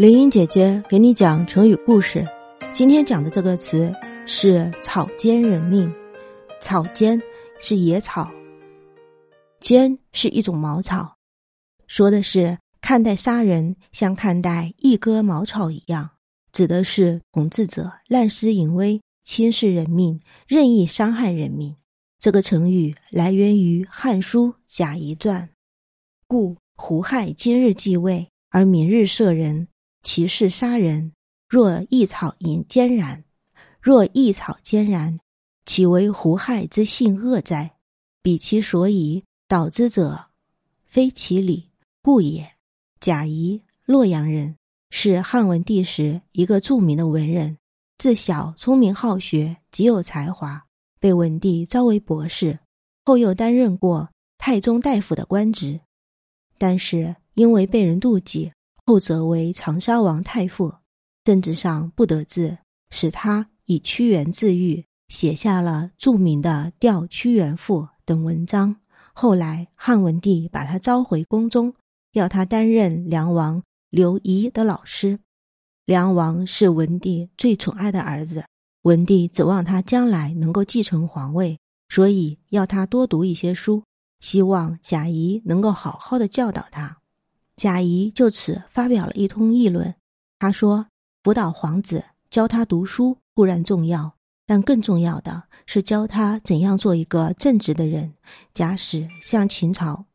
林英姐姐给你讲成语故事。今天讲的这个词是“草菅人命”。草菅是野草，菅是一种茅草，说的是看待杀人像看待一割茅草一样，指的是统治者滥施淫威、轻视人命、任意伤害人民。这个成语来源于《汉书·贾谊传》，故胡亥今日继位，而明日射人。其事杀人，若一草引坚然；若一草坚然，岂为胡亥之性恶哉？彼其所以导之者，非其理故也。贾谊，洛阳人，是汉文帝时一个著名的文人。自小聪明好学，极有才华，被文帝招为博士，后又担任过太宗大夫的官职。但是因为被人妒忌。后则为长沙王太傅，政治上不得志，使他以屈原自喻，写下了著名的《吊屈原赋》等文章。后来汉文帝把他召回宫中，要他担任梁王刘仪的老师。梁王是文帝最宠爱的儿子，文帝指望他将来能够继承皇位，所以要他多读一些书，希望贾谊能够好好的教导他。贾谊就此发表了一通议论。他说：“辅导皇子，教他读书固然重要，但更重要的是教他怎样做一个正直的人。假使像秦朝，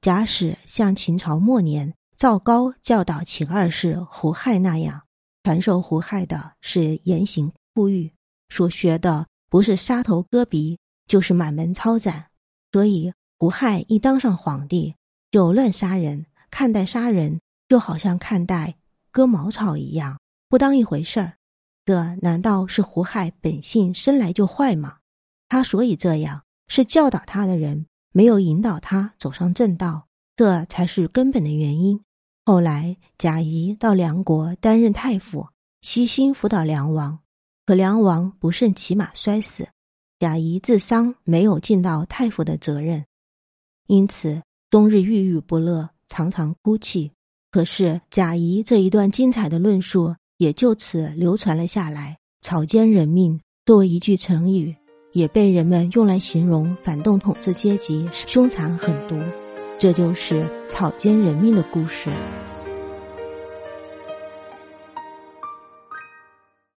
假使像秦朝末年赵高教导秦二世胡亥那样，传授胡亥的是严刑酷狱，所学的不是杀头割鼻，就是满门抄斩。所以胡亥一当上皇帝，就乱杀人。”看待杀人就好像看待割茅草一样，不当一回事儿。这难道是胡亥本性生来就坏吗？他所以这样，是教导他的人没有引导他走上正道，这才是根本的原因。后来贾谊到梁国担任太傅，悉心辅导梁王，可梁王不慎骑马摔死，贾谊自伤，没有尽到太傅的责任，因此终日郁郁不乐。常常哭泣，可是贾谊这一段精彩的论述也就此流传了下来。草菅人命作为一句成语，也被人们用来形容反动统治阶级凶残狠毒。这就是草菅人命的故事。